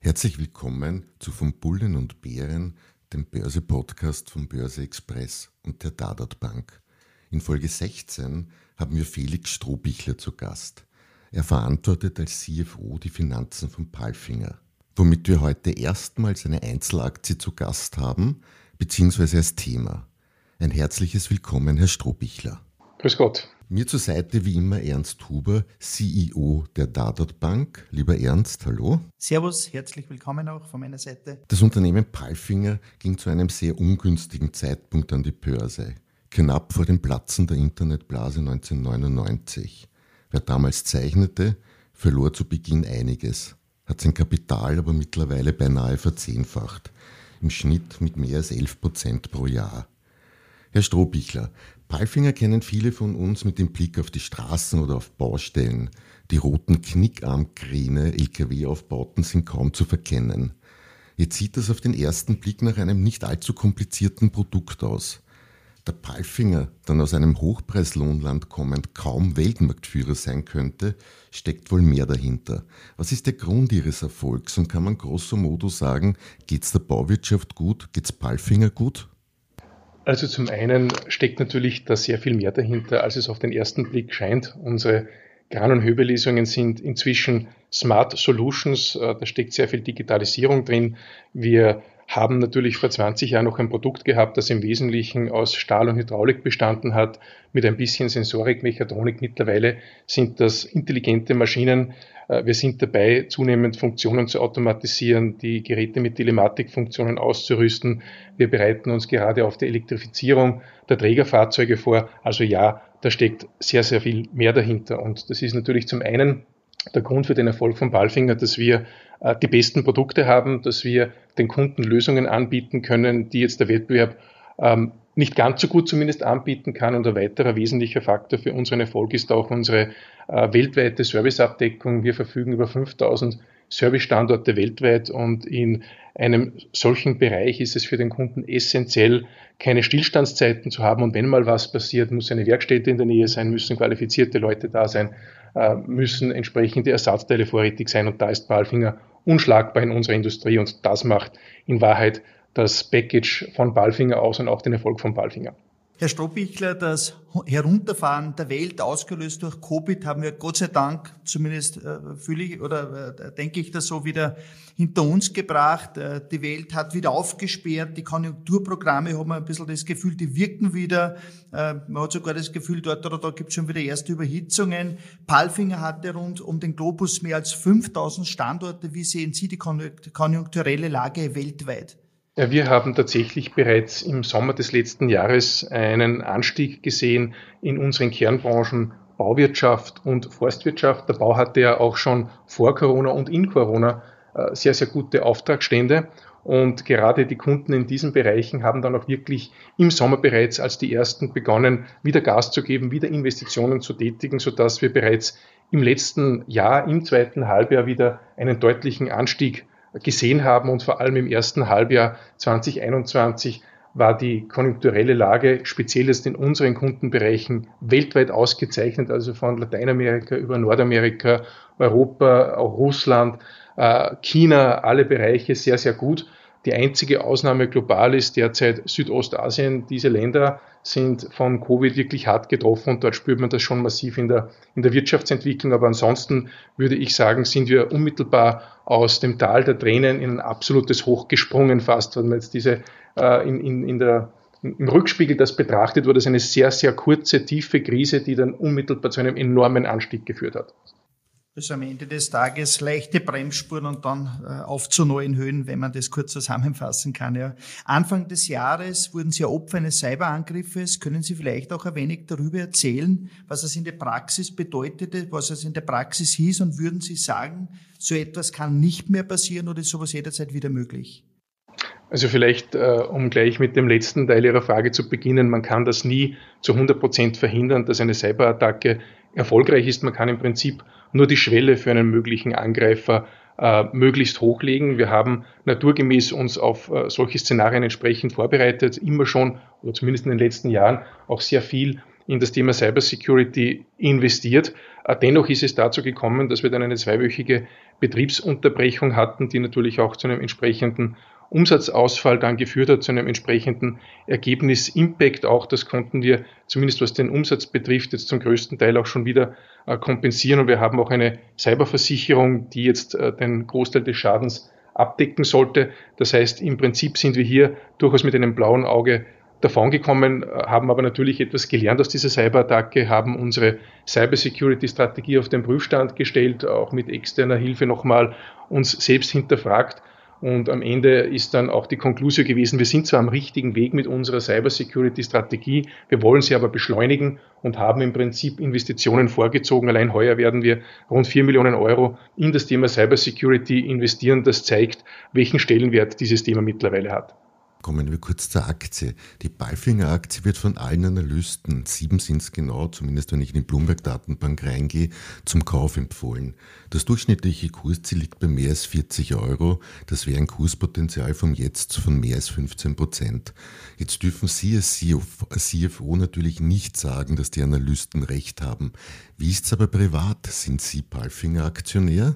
Herzlich willkommen zu Von Bullen und Bären, dem Börse-Podcast von Börse Express und der Dadat Bank. In Folge 16 haben wir Felix Strohbichler zu Gast. Er verantwortet als CFO die Finanzen von Palfinger womit wir heute erstmals eine Einzelaktie zu Gast haben, beziehungsweise als Thema. Ein herzliches Willkommen, Herr Strohbichler. Grüß Gott. Mir zur Seite wie immer Ernst Huber, CEO der Dadat Bank. Lieber Ernst, hallo. Servus, herzlich willkommen auch von meiner Seite. Das Unternehmen Palfinger ging zu einem sehr ungünstigen Zeitpunkt an die Börse, knapp vor dem Platzen der Internetblase 1999. Wer damals zeichnete, verlor zu Beginn einiges hat sein Kapital aber mittlerweile beinahe verzehnfacht, im Schnitt mit mehr als 11 Prozent pro Jahr. Herr Strohbichler, Palfinger kennen viele von uns mit dem Blick auf die Straßen oder auf Baustellen. Die roten Knickarmkräne LKW-Aufbauten sind kaum zu verkennen. Jetzt sieht das auf den ersten Blick nach einem nicht allzu komplizierten Produkt aus der Palfinger dann aus einem Hochpreislohnland kommend kaum Weltmarktführer sein könnte, steckt wohl mehr dahinter. Was ist der Grund Ihres Erfolgs und kann man grosso modo sagen, geht es der Bauwirtschaft gut, geht es Palfinger gut? Also zum einen steckt natürlich da sehr viel mehr dahinter, als es auf den ersten Blick scheint. Unsere Gran- und Höbelesungen sind inzwischen Smart Solutions, äh, da steckt sehr viel Digitalisierung drin. Wir haben natürlich vor 20 Jahren noch ein Produkt gehabt, das im Wesentlichen aus Stahl und Hydraulik bestanden hat, mit ein bisschen Sensorik, Mechatronik. Mittlerweile sind das intelligente Maschinen. Äh, wir sind dabei, zunehmend Funktionen zu automatisieren, die Geräte mit Telematikfunktionen auszurüsten. Wir bereiten uns gerade auf die Elektrifizierung der Trägerfahrzeuge vor. Also ja, da steckt sehr, sehr viel mehr dahinter. Und das ist natürlich zum einen der Grund für den Erfolg von Balfinger, dass wir äh, die besten Produkte haben, dass wir den Kunden Lösungen anbieten können, die jetzt der Wettbewerb ähm, nicht ganz so gut zumindest anbieten kann. Und ein weiterer wesentlicher Faktor für unseren Erfolg ist auch unsere äh, weltweite Serviceabdeckung. Wir verfügen über 5000 Servicestandorte weltweit und in einem solchen Bereich ist es für den Kunden essentiell, keine Stillstandszeiten zu haben. Und wenn mal was passiert, muss eine Werkstätte in der Nähe sein, müssen qualifizierte Leute da sein, müssen entsprechende Ersatzteile vorrätig sein. Und da ist Balfinger unschlagbar in unserer Industrie. Und das macht in Wahrheit das Package von Balfinger aus und auch den Erfolg von Balfinger. Herr Strohbichler, das Herunterfahren der Welt, ausgelöst durch Covid, haben wir Gott sei Dank, zumindest äh, fühle ich oder äh, denke ich das so, wieder hinter uns gebracht. Äh, die Welt hat wieder aufgesperrt, die Konjunkturprogramme haben wir ein bisschen das Gefühl, die wirken wieder. Äh, man hat sogar das Gefühl, dort oder da gibt es schon wieder erste Überhitzungen. Palfinger hatte rund um den Globus mehr als 5000 Standorte. Wie sehen Sie die konjunkturelle Lage weltweit? Ja, wir haben tatsächlich bereits im Sommer des letzten Jahres einen Anstieg gesehen in unseren Kernbranchen Bauwirtschaft und Forstwirtschaft. Der Bau hatte ja auch schon vor Corona und in Corona äh, sehr, sehr gute Auftragsstände. Und gerade die Kunden in diesen Bereichen haben dann auch wirklich im Sommer bereits als die ersten begonnen, wieder Gas zu geben, wieder Investitionen zu tätigen, sodass wir bereits im letzten Jahr, im zweiten Halbjahr wieder einen deutlichen Anstieg gesehen haben und vor allem im ersten Halbjahr 2021 war die konjunkturelle Lage, speziell jetzt in unseren Kundenbereichen, weltweit ausgezeichnet, also von Lateinamerika über Nordamerika, Europa, auch Russland, äh, China, alle Bereiche sehr, sehr gut. Die einzige Ausnahme global ist derzeit Südostasien. Diese Länder sind von Covid wirklich hart getroffen und dort spürt man das schon massiv in der, in der Wirtschaftsentwicklung. Aber ansonsten würde ich sagen, sind wir unmittelbar aus dem Tal der Tränen in ein absolutes Hoch gesprungen fast, wenn man jetzt diese äh, in, in, in der im Rückspiegel das betrachtet, war das eine sehr, sehr kurze, tiefe Krise, die dann unmittelbar zu einem enormen Anstieg geführt hat. Also am Ende des Tages leichte Bremsspuren und dann äh, auf zu neuen Höhen, wenn man das kurz zusammenfassen kann. Ja. Anfang des Jahres wurden Sie Opfer eines Cyberangriffes. Können Sie vielleicht auch ein wenig darüber erzählen, was es in der Praxis bedeutete, was es in der Praxis hieß und würden Sie sagen, so etwas kann nicht mehr passieren oder ist sowas jederzeit wieder möglich? Also vielleicht, äh, um gleich mit dem letzten Teil Ihrer Frage zu beginnen, man kann das nie zu 100 Prozent verhindern, dass eine Cyberattacke erfolgreich ist. Man kann im Prinzip nur die Schwelle für einen möglichen Angreifer äh, möglichst hochlegen. Wir haben naturgemäß uns auf äh, solche Szenarien entsprechend vorbereitet, immer schon oder zumindest in den letzten Jahren auch sehr viel in das Thema Cybersecurity investiert. Äh, dennoch ist es dazu gekommen, dass wir dann eine zweiwöchige Betriebsunterbrechung hatten, die natürlich auch zu einem entsprechenden Umsatzausfall dann geführt hat zu einem entsprechenden Ergebnis-Impact auch. Das konnten wir zumindest was den Umsatz betrifft jetzt zum größten Teil auch schon wieder äh, kompensieren. Und wir haben auch eine Cyberversicherung, die jetzt äh, den Großteil des Schadens abdecken sollte. Das heißt, im Prinzip sind wir hier durchaus mit einem blauen Auge davongekommen, äh, haben aber natürlich etwas gelernt aus dieser Cyberattacke, haben unsere Cybersecurity-Strategie auf den Prüfstand gestellt, auch mit externer Hilfe nochmal uns selbst hinterfragt und am Ende ist dann auch die Konklusion gewesen, wir sind zwar am richtigen Weg mit unserer Cybersecurity-Strategie, wir wollen sie aber beschleunigen und haben im Prinzip Investitionen vorgezogen. Allein heuer werden wir rund vier Millionen Euro in das Thema Cybersecurity investieren. Das zeigt, welchen Stellenwert dieses Thema mittlerweile hat. Kommen wir kurz zur Aktie. Die Balfinger Aktie wird von allen Analysten, sieben sind es genau, zumindest wenn ich in die Bloomberg-Datenbank reingehe, zum Kauf empfohlen. Das durchschnittliche Kursziel liegt bei mehr als 40 Euro. Das wäre ein Kurspotenzial vom Jetzt von mehr als 15 Prozent. Jetzt dürfen Sie als CFO natürlich nicht sagen, dass die Analysten recht haben. Wie ist es aber privat? Sind Sie Balfinger Aktionär?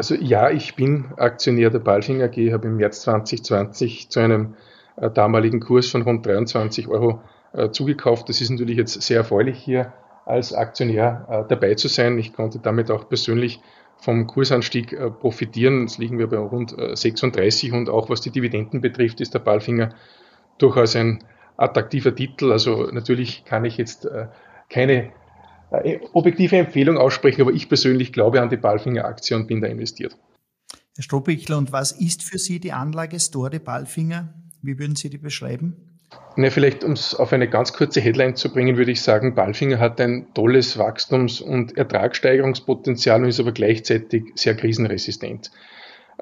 Also ja, ich bin Aktionär der Balfing AG, habe im März 2020 zu einem äh, damaligen Kurs von rund 23 Euro äh, zugekauft. Das ist natürlich jetzt sehr erfreulich hier als Aktionär äh, dabei zu sein. Ich konnte damit auch persönlich vom Kursanstieg äh, profitieren. Jetzt liegen wir bei rund 36 äh, und auch was die Dividenden betrifft, ist der Balfinger durchaus ein attraktiver Titel. Also natürlich kann ich jetzt äh, keine objektive Empfehlung aussprechen, aber ich persönlich glaube an die Balfinger Aktie und bin da investiert. Herr Strohbichler, und was ist für Sie die Anlagestory Balfinger? Wie würden Sie die beschreiben? Na, vielleicht, um es auf eine ganz kurze Headline zu bringen, würde ich sagen, Balfinger hat ein tolles Wachstums- und Ertragssteigerungspotenzial und ist aber gleichzeitig sehr krisenresistent.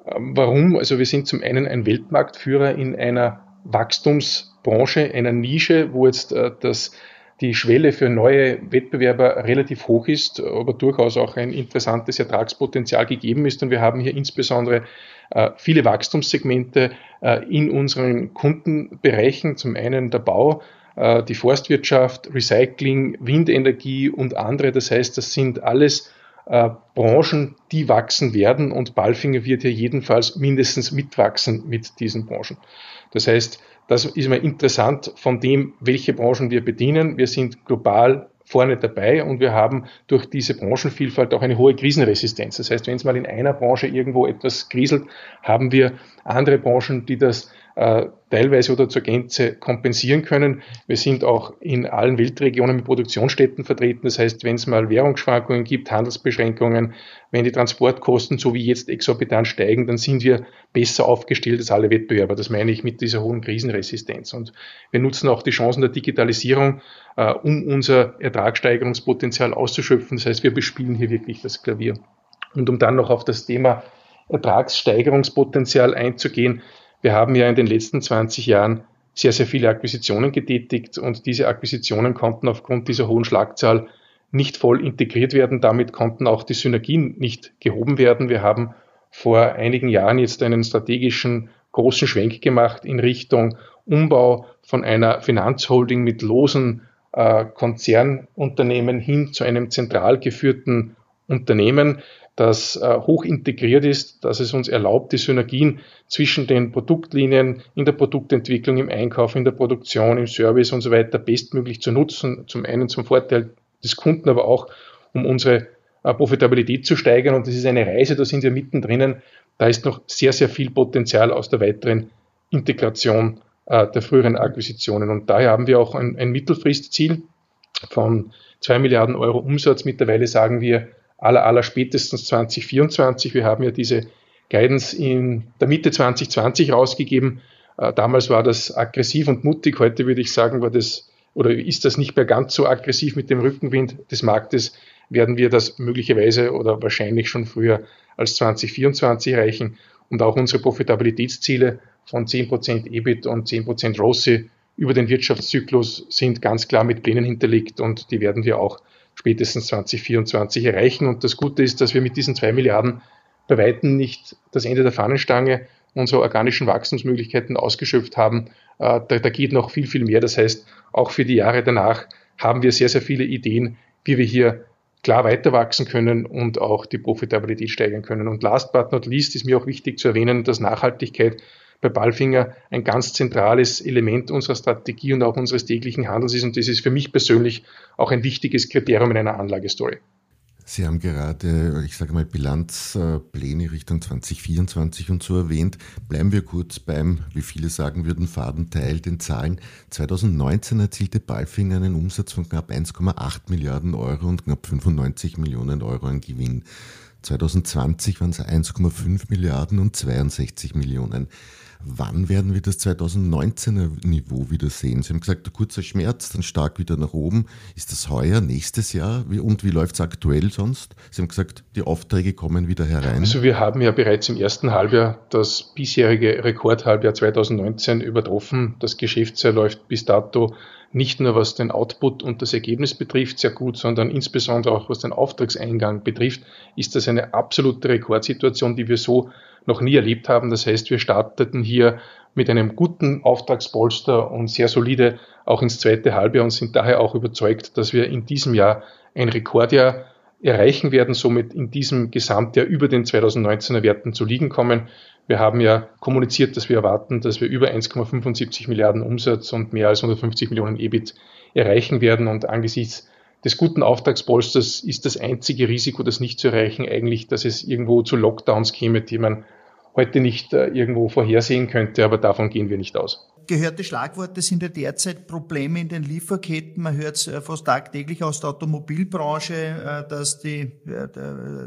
Ähm, warum? Also wir sind zum einen ein Weltmarktführer in einer Wachstumsbranche, einer Nische, wo jetzt äh, das die Schwelle für neue Wettbewerber relativ hoch ist, aber durchaus auch ein interessantes Ertragspotenzial gegeben ist. Und wir haben hier insbesondere äh, viele Wachstumssegmente äh, in unseren Kundenbereichen. Zum einen der Bau, äh, die Forstwirtschaft, Recycling, Windenergie und andere. Das heißt, das sind alles Branchen, die wachsen werden und Balfinger wird hier jedenfalls mindestens mitwachsen mit diesen Branchen. Das heißt, das ist mal interessant von dem, welche Branchen wir bedienen. Wir sind global vorne dabei und wir haben durch diese Branchenvielfalt auch eine hohe Krisenresistenz. Das heißt, wenn es mal in einer Branche irgendwo etwas kriselt, haben wir andere Branchen, die das teilweise oder zur Gänze kompensieren können. Wir sind auch in allen Weltregionen mit Produktionsstätten vertreten. Das heißt, wenn es mal Währungsschwankungen gibt, Handelsbeschränkungen, wenn die Transportkosten so wie jetzt exorbitant steigen, dann sind wir besser aufgestellt als alle Wettbewerber. Das meine ich mit dieser hohen Krisenresistenz. Und wir nutzen auch die Chancen der Digitalisierung, äh, um unser Ertragssteigerungspotenzial auszuschöpfen. Das heißt, wir bespielen hier wirklich das Klavier. Und um dann noch auf das Thema Ertragssteigerungspotenzial einzugehen, wir haben ja in den letzten 20 Jahren sehr, sehr viele Akquisitionen getätigt und diese Akquisitionen konnten aufgrund dieser hohen Schlagzahl nicht voll integriert werden. Damit konnten auch die Synergien nicht gehoben werden. Wir haben vor einigen Jahren jetzt einen strategischen großen Schwenk gemacht in Richtung Umbau von einer Finanzholding mit losen äh, Konzernunternehmen hin zu einem zentral geführten Unternehmen das äh, hoch integriert ist, dass es uns erlaubt, die Synergien zwischen den Produktlinien in der Produktentwicklung, im Einkauf, in der Produktion, im Service und so weiter bestmöglich zu nutzen. Zum einen zum Vorteil des Kunden, aber auch um unsere äh, Profitabilität zu steigern. Und das ist eine Reise, da sind wir mittendrin. Da ist noch sehr, sehr viel Potenzial aus der weiteren Integration äh, der früheren Akquisitionen. Und daher haben wir auch ein, ein Mittelfristziel von zwei Milliarden Euro Umsatz. Mittlerweile sagen wir, aller, aller spätestens 2024. Wir haben ja diese Guidance in der Mitte 2020 rausgegeben. Äh, damals war das aggressiv und mutig. Heute würde ich sagen, war das oder ist das nicht mehr ganz so aggressiv mit dem Rückenwind des Marktes, werden wir das möglicherweise oder wahrscheinlich schon früher als 2024 erreichen und auch unsere Profitabilitätsziele von 10% EBIT und 10% ROSI über den Wirtschaftszyklus sind ganz klar mit Plänen hinterlegt und die werden wir auch spätestens 2024 erreichen. Und das Gute ist, dass wir mit diesen zwei Milliarden bei Weitem nicht das Ende der Fahnenstange unserer organischen Wachstumsmöglichkeiten ausgeschöpft haben. Äh, da, da geht noch viel, viel mehr. Das heißt, auch für die Jahre danach haben wir sehr, sehr viele Ideen, wie wir hier klar weiter wachsen können und auch die Profitabilität steigern können. Und last but not least ist mir auch wichtig zu erwähnen, dass Nachhaltigkeit bei Ballfinger ein ganz zentrales Element unserer Strategie und auch unseres täglichen Handels ist. Und das ist für mich persönlich auch ein wichtiges Kriterium in einer Anlagestory. Sie haben gerade, ich sage mal, Bilanzpläne Richtung 2024 und so erwähnt. Bleiben wir kurz beim, wie viele sagen würden, Fadenteil, den Zahlen. 2019 erzielte Balfinger einen Umsatz von knapp 1,8 Milliarden Euro und knapp 95 Millionen Euro an Gewinn. 2020 waren es 1,5 Milliarden und 62 Millionen. Wann werden wir das 2019er Niveau wieder sehen? Sie haben gesagt, der kurze Schmerz, dann stark wieder nach oben. Ist das heuer, nächstes Jahr? Und wie läuft es aktuell sonst? Sie haben gesagt, die Aufträge kommen wieder herein. Also wir haben ja bereits im ersten Halbjahr das bisherige Rekordhalbjahr 2019 übertroffen. Das Geschäftsjahr läuft bis dato nicht nur was den Output und das Ergebnis betrifft sehr gut, sondern insbesondere auch was den Auftragseingang betrifft, ist das eine absolute Rekordsituation, die wir so noch nie erlebt haben. Das heißt, wir starteten hier mit einem guten Auftragspolster und sehr solide auch ins zweite Halbjahr und sind daher auch überzeugt, dass wir in diesem Jahr ein Rekordjahr erreichen werden, somit in diesem Gesamtjahr über den 2019er Werten zu liegen kommen. Wir haben ja kommuniziert, dass wir erwarten, dass wir über 1,75 Milliarden Umsatz und mehr als 150 Millionen EBIT erreichen werden und angesichts des guten Auftragspolsters ist das einzige Risiko, das nicht zu erreichen, eigentlich, dass es irgendwo zu Lockdowns käme, die man heute nicht äh, irgendwo vorhersehen könnte, aber davon gehen wir nicht aus. Gehörte Schlagworte sind ja derzeit Probleme in den Lieferketten. Man hört es äh, fast tagtäglich aus der Automobilbranche, äh, dass die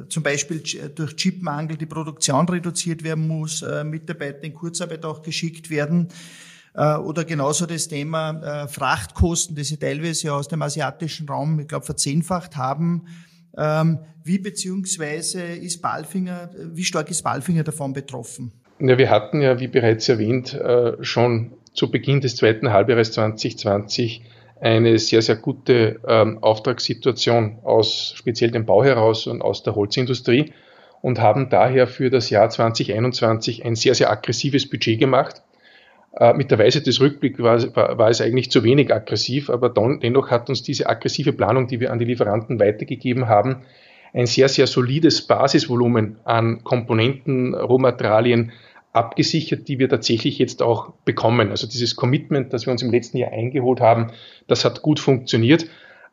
zum Beispiel durch Chipmangel die Produktion reduziert werden muss, Mitarbeiter in Kurzarbeit auch geschickt werden. Oder genauso das Thema Frachtkosten, die sie teilweise aus dem asiatischen Raum, ich glaube, verzehnfacht haben. Ähm, wie beziehungsweise ist Balfinger, wie stark ist Balfinger davon betroffen? Ja, wir hatten ja, wie bereits erwähnt, äh, schon zu Beginn des zweiten Halbjahres 2020 eine sehr, sehr gute ähm, Auftragssituation aus speziell dem Bau heraus und aus der Holzindustrie und haben daher für das Jahr 2021 ein sehr, sehr aggressives Budget gemacht äh, mit der Weise des Rückblicks war, war, war, es eigentlich zu wenig aggressiv, aber don, dennoch hat uns diese aggressive Planung, die wir an die Lieferanten weitergegeben haben, ein sehr, sehr solides Basisvolumen an Komponenten, Rohmaterialien abgesichert, die wir tatsächlich jetzt auch bekommen. Also dieses Commitment, das wir uns im letzten Jahr eingeholt haben, das hat gut funktioniert.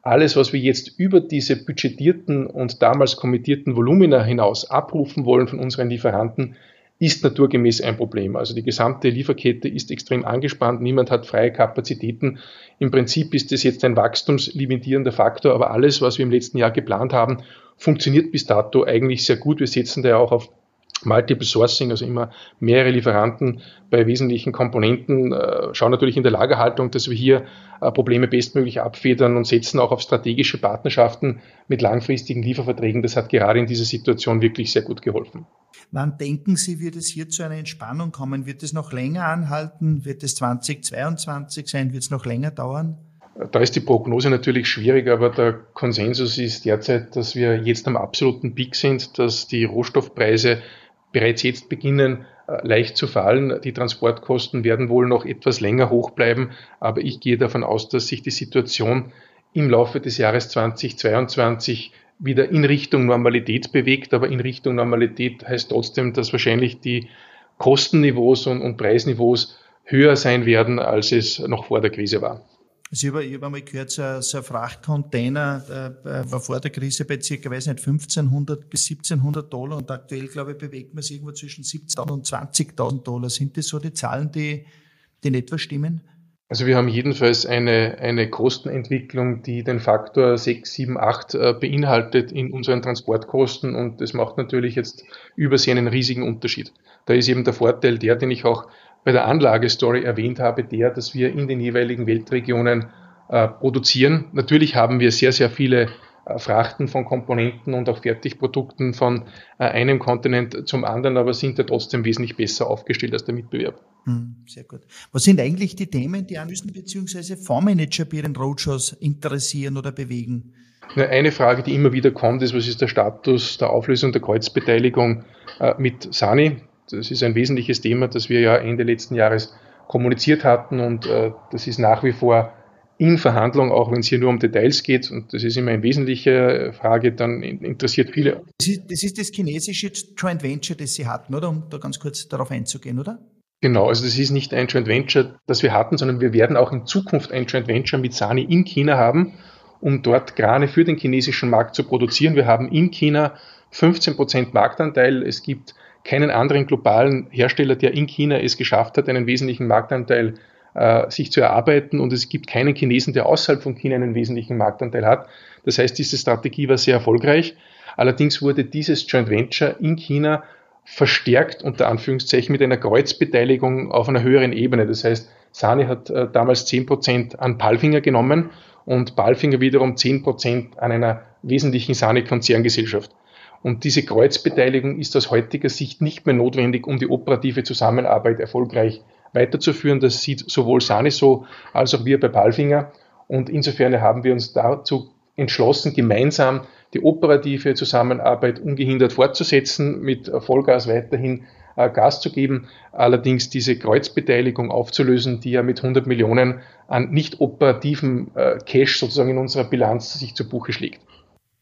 Alles, was wir jetzt über diese budgetierten und damals kommittierten Volumina hinaus abrufen wollen von unseren Lieferanten, ist naturgemäß ein Problem. Also die gesamte Lieferkette ist extrem angespannt, niemand hat freie Kapazitäten. Im Prinzip ist es jetzt ein wachstumslimitierender Faktor, aber alles, was wir im letzten Jahr geplant haben, funktioniert bis dato eigentlich sehr gut. Wir setzen da ja auch auf Multiple Sourcing, also immer mehrere Lieferanten bei wesentlichen Komponenten, äh, schauen natürlich in der Lagerhaltung, dass wir hier äh, Probleme bestmöglich abfedern und setzen auch auf strategische Partnerschaften mit langfristigen Lieferverträgen. Das hat gerade in dieser Situation wirklich sehr gut geholfen. Wann denken Sie, wird es hier zu einer Entspannung kommen? Wird es noch länger anhalten? Wird es 2022 sein? Wird es noch länger dauern? Da ist die Prognose natürlich schwierig, aber der Konsensus ist derzeit, dass wir jetzt am absoluten Peak sind, dass die Rohstoffpreise bereits jetzt beginnen äh, leicht zu fallen. Die Transportkosten werden wohl noch etwas länger hoch bleiben, aber ich gehe davon aus, dass sich die Situation im Laufe des Jahres 2022 wieder in Richtung Normalität bewegt, aber in Richtung Normalität heißt trotzdem, dass wahrscheinlich die Kostenniveaus und, und Preisniveaus höher sein werden, als es noch vor der Krise war. Also ich habe, ich einmal gehört, so ein, so ein Frachtcontainer äh, war vor der Krise bei circa, weiß nicht, 1500 bis 1700 Dollar und aktuell, glaube ich, bewegt man sich irgendwo zwischen 17.000 und 20.000 Dollar. Sind das so die Zahlen, die, die in etwa stimmen? Also wir haben jedenfalls eine, eine Kostenentwicklung, die den Faktor 6, 7, 8 äh, beinhaltet in unseren Transportkosten und das macht natürlich jetzt übersehen einen riesigen Unterschied. Da ist eben der Vorteil der, den ich auch bei der Anlagestory erwähnt habe, der, dass wir in den jeweiligen Weltregionen äh, produzieren. Natürlich haben wir sehr, sehr viele äh, Frachten von Komponenten und auch Fertigprodukten von äh, einem Kontinent zum anderen, aber sind ja trotzdem wesentlich besser aufgestellt als der Mitbewerb. Hm, sehr gut. Was sind eigentlich die Themen, die Analysten bzw. Fondsmanager bei den Roadshows interessieren oder bewegen? Eine Frage, die immer wieder kommt, ist, was ist der Status der Auflösung der Kreuzbeteiligung äh, mit Sani? Das ist ein wesentliches Thema, das wir ja Ende letzten Jahres kommuniziert hatten und das ist nach wie vor in Verhandlung, auch wenn es hier nur um Details geht, und das ist immer eine wesentliche Frage, dann interessiert viele. Das ist, das ist das chinesische Joint Venture, das Sie hatten, oder? Um da ganz kurz darauf einzugehen, oder? Genau, also das ist nicht ein Joint Venture, das wir hatten, sondern wir werden auch in Zukunft ein Joint Venture mit Sani in China haben, um dort Grane für den chinesischen Markt zu produzieren. Wir haben in China 15 Prozent Marktanteil. Es gibt keinen anderen globalen Hersteller, der in China es geschafft hat, einen wesentlichen Marktanteil äh, sich zu erarbeiten und es gibt keinen Chinesen, der außerhalb von China einen wesentlichen Marktanteil hat. Das heißt, diese Strategie war sehr erfolgreich. Allerdings wurde dieses Joint Venture in China verstärkt unter Anführungszeichen mit einer Kreuzbeteiligung auf einer höheren Ebene. Das heißt, Sani hat äh, damals 10% an Palfinger genommen und Palfinger wiederum 10% an einer wesentlichen Sani-Konzerngesellschaft. Und diese Kreuzbeteiligung ist aus heutiger Sicht nicht mehr notwendig, um die operative Zusammenarbeit erfolgreich weiterzuführen. Das sieht sowohl Sani so als auch wir bei Palfinger. Und insofern haben wir uns dazu entschlossen, gemeinsam die operative Zusammenarbeit ungehindert fortzusetzen, mit Vollgas weiterhin äh, Gas zu geben, allerdings diese Kreuzbeteiligung aufzulösen, die ja mit 100 Millionen an nicht operativen äh, Cash sozusagen in unserer Bilanz sich zu Buche schlägt.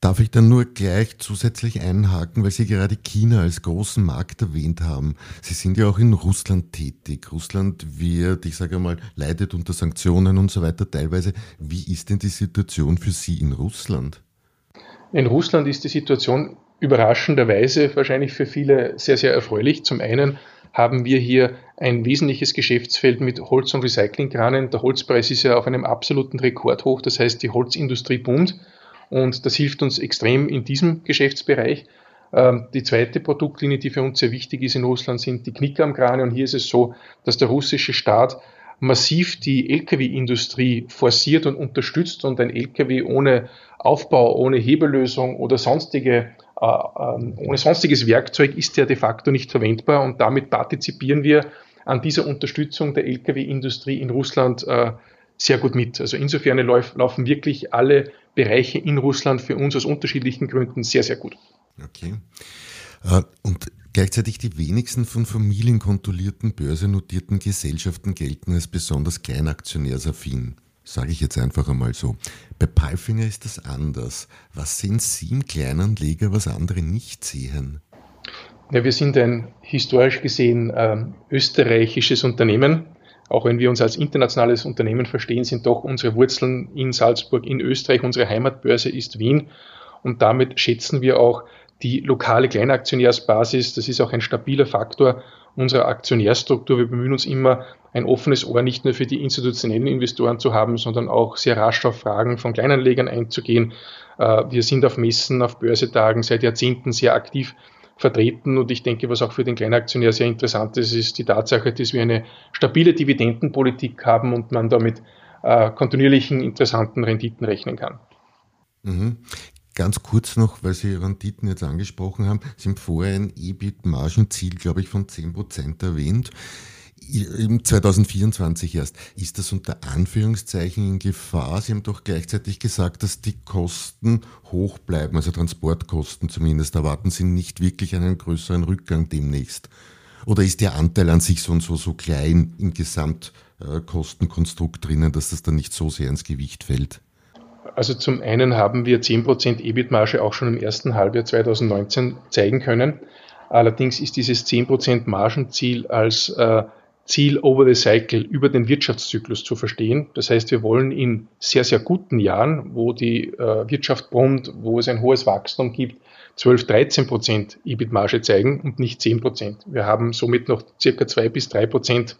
Darf ich dann nur gleich zusätzlich einhaken, weil Sie gerade China als großen Markt erwähnt haben. Sie sind ja auch in Russland tätig. Russland wird, ich sage mal, leidet unter Sanktionen und so weiter teilweise. Wie ist denn die Situation für Sie in Russland? In Russland ist die Situation überraschenderweise wahrscheinlich für viele sehr, sehr erfreulich. Zum einen haben wir hier ein wesentliches Geschäftsfeld mit Holz- und Recyclingkranen. Der Holzpreis ist ja auf einem absoluten Rekordhoch. Das heißt, die Holzindustrie boomt. Und das hilft uns extrem in diesem Geschäftsbereich. Ähm, die zweite Produktlinie, die für uns sehr wichtig ist in Russland, sind die Knickermkrane. Und hier ist es so, dass der russische Staat massiv die Lkw-Industrie forciert und unterstützt und ein Lkw ohne Aufbau, ohne Hebellösung oder sonstige, äh, ähm, ohne sonstiges Werkzeug ist ja de facto nicht verwendbar und damit partizipieren wir an dieser Unterstützung der Lkw-Industrie in Russland äh, sehr gut mit. Also insofern laufen wirklich alle Bereiche in Russland für uns aus unterschiedlichen Gründen sehr, sehr gut. Okay. Äh, und gleichzeitig die wenigsten von Familien kontrollierten börsennotierten Gesellschaften gelten als besonders kleinaktionärsaffin. Sage ich jetzt einfach einmal so. Bei Palfinger ist das anders. Was sehen Sie im kleinen Leger, was andere nicht sehen? Ja, wir sind ein historisch gesehen äh, österreichisches Unternehmen auch wenn wir uns als internationales Unternehmen verstehen, sind doch unsere Wurzeln in Salzburg, in Österreich. Unsere Heimatbörse ist Wien. Und damit schätzen wir auch die lokale Kleinaktionärsbasis. Das ist auch ein stabiler Faktor unserer Aktionärstruktur. Wir bemühen uns immer, ein offenes Ohr nicht nur für die institutionellen Investoren zu haben, sondern auch sehr rasch auf Fragen von Kleinanlegern einzugehen. Äh, wir sind auf Messen, auf Börsetagen seit Jahrzehnten sehr aktiv vertreten. Und ich denke, was auch für den Kleinaktionär sehr interessant ist, ist die Tatsache, dass wir eine stabile Dividendenpolitik haben und man damit äh, kontinuierlichen interessanten Renditen rechnen kann. Mhm. Ganz kurz noch, weil Sie Renditen jetzt angesprochen haben, Sie haben vorher ein EBIT-Margenziel, glaube ich, von 10% erwähnt im 2024 erst. Ist das unter Anführungszeichen in Gefahr? Sie haben doch gleichzeitig gesagt, dass die Kosten hoch bleiben, also Transportkosten zumindest. Erwarten Sie nicht wirklich einen größeren Rückgang demnächst? Oder ist der Anteil an sich so und so so klein im Gesamtkostenkonstrukt drinnen, dass das dann nicht so sehr ins Gewicht fällt? Also zum einen haben wir 10% EBIT-Marge auch schon im ersten Halbjahr 2019 zeigen können. Allerdings ist dieses 10% Margenziel als äh, Ziel over the cycle über den Wirtschaftszyklus zu verstehen. Das heißt, wir wollen in sehr, sehr guten Jahren, wo die äh, Wirtschaft brummt, wo es ein hohes Wachstum gibt, 12, 13 Prozent EBIT-Marge zeigen und nicht 10 Prozent. Wir haben somit noch circa zwei bis drei Prozent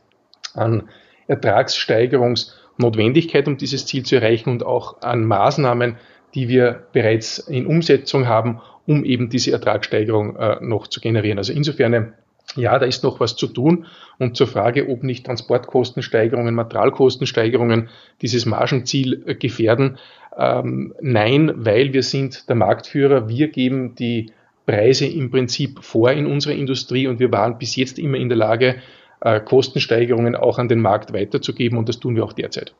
an Ertragssteigerungs- Notwendigkeit, um dieses Ziel zu erreichen und auch an Maßnahmen, die wir bereits in Umsetzung haben, um eben diese Ertragssteigerung äh, noch zu generieren. Also insofern, ja, da ist noch was zu tun. Und zur Frage, ob nicht Transportkostensteigerungen, Materialkostensteigerungen dieses Margenziel äh, gefährden, ähm, nein, weil wir sind der Marktführer. Wir geben die Preise im Prinzip vor in unserer Industrie und wir waren bis jetzt immer in der Lage, äh, Kostensteigerungen auch an den Markt weiterzugeben und das tun wir auch derzeit.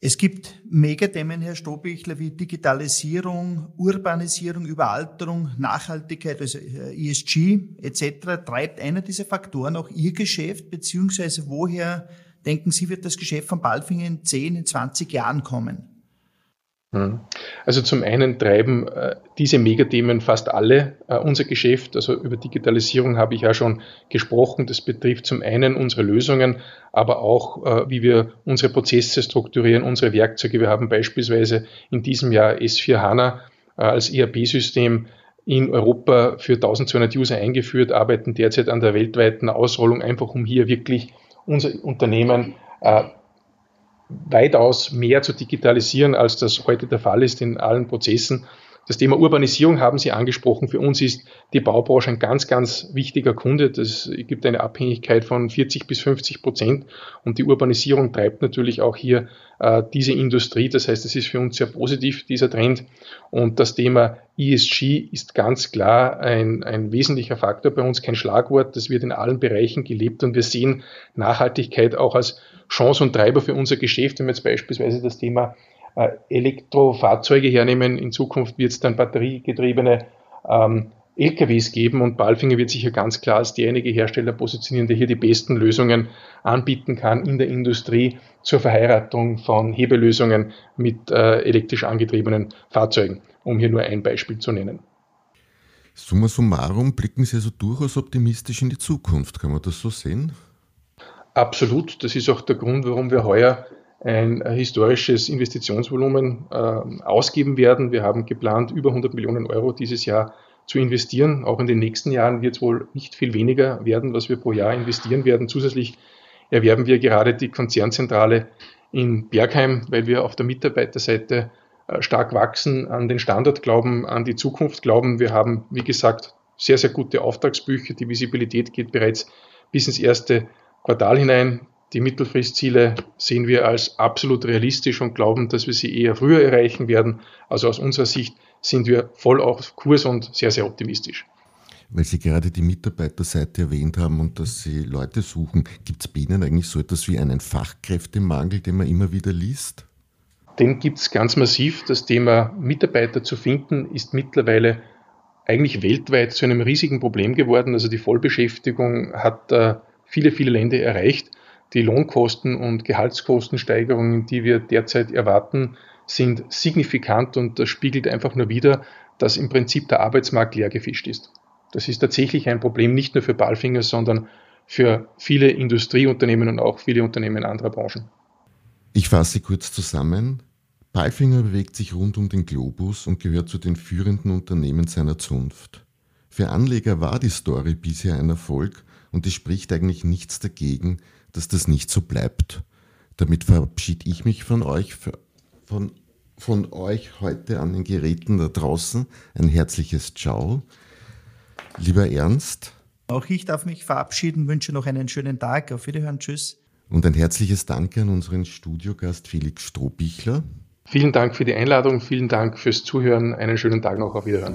Es gibt Megathemen, Herr Stobichler, wie Digitalisierung, Urbanisierung, Überalterung, Nachhaltigkeit, also äh, ESG etc. Treibt einer dieser Faktoren auch Ihr Geschäft, beziehungsweise woher denken Sie, wird das Geschäft von Balfinger in 10, in 20 Jahren kommen? Hm. Also zum einen treiben äh, diese Megathemen fast alle äh, unser Geschäft. Also über Digitalisierung habe ich ja schon gesprochen. Das betrifft zum einen unsere Lösungen, aber auch, äh, wie wir unsere Prozesse strukturieren, unsere Werkzeuge. Wir haben beispielsweise in diesem Jahr S4 HANA äh, als ERP-System in Europa für 1200 User eingeführt, arbeiten derzeit an der weltweiten Ausrollung, einfach um hier wirklich unser Unternehmen äh, weitaus mehr zu digitalisieren, als das heute der Fall ist in allen Prozessen. Das Thema Urbanisierung haben Sie angesprochen. Für uns ist die Baubranche ein ganz, ganz wichtiger Kunde. Das gibt eine Abhängigkeit von 40 bis 50 Prozent. Und die Urbanisierung treibt natürlich auch hier äh, diese Industrie. Das heißt, es ist für uns sehr positiv, dieser Trend. Und das Thema ESG ist ganz klar ein, ein wesentlicher Faktor bei uns, kein Schlagwort. Das wird in allen Bereichen gelebt. Und wir sehen Nachhaltigkeit auch als Chance und Treiber für unser Geschäft. Wenn wir jetzt beispielsweise das Thema Elektrofahrzeuge hernehmen. In Zukunft wird es dann batteriegetriebene ähm, LKWs geben und Balfinger wird sich hier ganz klar als derjenige Hersteller positionieren, der hier die besten Lösungen anbieten kann in der Industrie zur Verheiratung von Hebelösungen mit äh, elektrisch angetriebenen Fahrzeugen, um hier nur ein Beispiel zu nennen. Summa summarum blicken Sie also durchaus optimistisch in die Zukunft. Kann man das so sehen? Absolut. Das ist auch der Grund, warum wir heuer ein historisches Investitionsvolumen äh, ausgeben werden. Wir haben geplant, über 100 Millionen Euro dieses Jahr zu investieren. Auch in den nächsten Jahren wird es wohl nicht viel weniger werden, was wir pro Jahr investieren werden. Zusätzlich erwerben wir gerade die Konzernzentrale in Bergheim, weil wir auf der Mitarbeiterseite äh, stark wachsen, an den Standort glauben, an die Zukunft glauben. Wir haben, wie gesagt, sehr, sehr gute Auftragsbücher. Die Visibilität geht bereits bis ins erste Quartal hinein. Die Mittelfristziele sehen wir als absolut realistisch und glauben, dass wir sie eher früher erreichen werden. Also aus unserer Sicht sind wir voll auf Kurs und sehr, sehr optimistisch. Weil Sie gerade die Mitarbeiterseite erwähnt haben und dass Sie Leute suchen, gibt es bei Ihnen eigentlich so etwas wie einen Fachkräftemangel, den man immer wieder liest? Den gibt es ganz massiv. Das Thema Mitarbeiter zu finden ist mittlerweile eigentlich weltweit zu einem riesigen Problem geworden. Also die Vollbeschäftigung hat äh, viele, viele Länder erreicht. Die Lohnkosten und Gehaltskostensteigerungen, die wir derzeit erwarten, sind signifikant und das spiegelt einfach nur wider, dass im Prinzip der Arbeitsmarkt leer gefischt ist. Das ist tatsächlich ein Problem nicht nur für Balfinger, sondern für viele Industrieunternehmen und auch viele Unternehmen anderer Branchen. Ich fasse kurz zusammen. Balfinger bewegt sich rund um den Globus und gehört zu den führenden Unternehmen seiner Zunft. Für Anleger war die Story bisher ein Erfolg und es spricht eigentlich nichts dagegen, dass das nicht so bleibt. Damit verabschiede ich mich von euch, von, von euch heute an den Geräten da draußen. Ein herzliches Ciao. Lieber Ernst. Auch ich darf mich verabschieden, wünsche noch einen schönen Tag. Auf Wiederhören. Tschüss. Und ein herzliches Danke an unseren Studiogast Felix Strohbichler. Vielen Dank für die Einladung, vielen Dank fürs Zuhören. Einen schönen Tag noch. Auf Wiederhören.